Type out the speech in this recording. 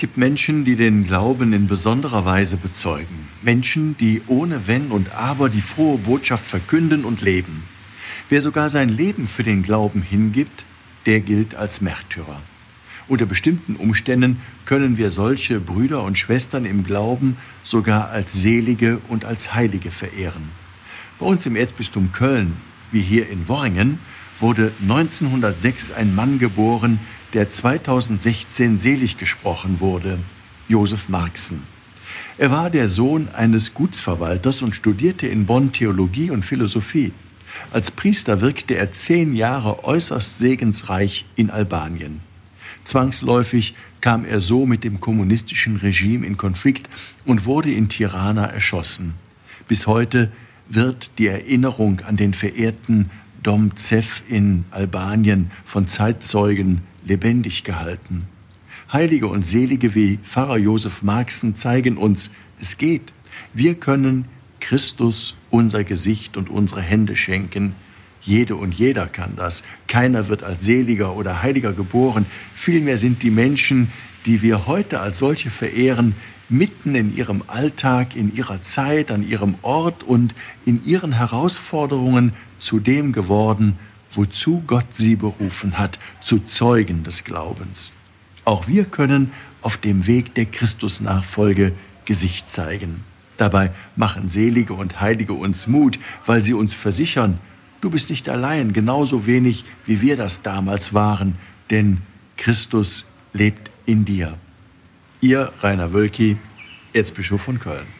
gibt Menschen, die den Glauben in besonderer Weise bezeugen. Menschen, die ohne Wenn und Aber die frohe Botschaft verkünden und leben. Wer sogar sein Leben für den Glauben hingibt, der gilt als Märtyrer. Unter bestimmten Umständen können wir solche Brüder und Schwestern im Glauben sogar als Selige und als Heilige verehren. Bei uns im Erzbistum Köln, wie hier in Worringen, wurde 1906 ein Mann geboren, der 2016 selig gesprochen wurde, Josef Marxen. Er war der Sohn eines Gutsverwalters und studierte in Bonn Theologie und Philosophie. Als Priester wirkte er zehn Jahre äußerst segensreich in Albanien. Zwangsläufig kam er so mit dem kommunistischen Regime in Konflikt und wurde in Tirana erschossen. Bis heute wird die Erinnerung an den verehrten Dom Zef in Albanien von Zeitzeugen lebendig gehalten. Heilige und Selige wie Pfarrer Josef Marxen zeigen uns, es geht. Wir können Christus unser Gesicht und unsere Hände schenken. Jede und jeder kann das. Keiner wird als Seliger oder Heiliger geboren. Vielmehr sind die Menschen, die wir heute als solche verehren, mitten in ihrem Alltag, in ihrer Zeit, an ihrem Ort und in ihren Herausforderungen zu dem geworden, wozu Gott sie berufen hat, zu Zeugen des Glaubens. Auch wir können auf dem Weg der Christusnachfolge Gesicht zeigen. Dabei machen Selige und Heilige uns Mut, weil sie uns versichern, du bist nicht allein, genauso wenig wie wir das damals waren, denn Christus lebt in dir. Ihr Rainer Wölki, Erzbischof von Köln.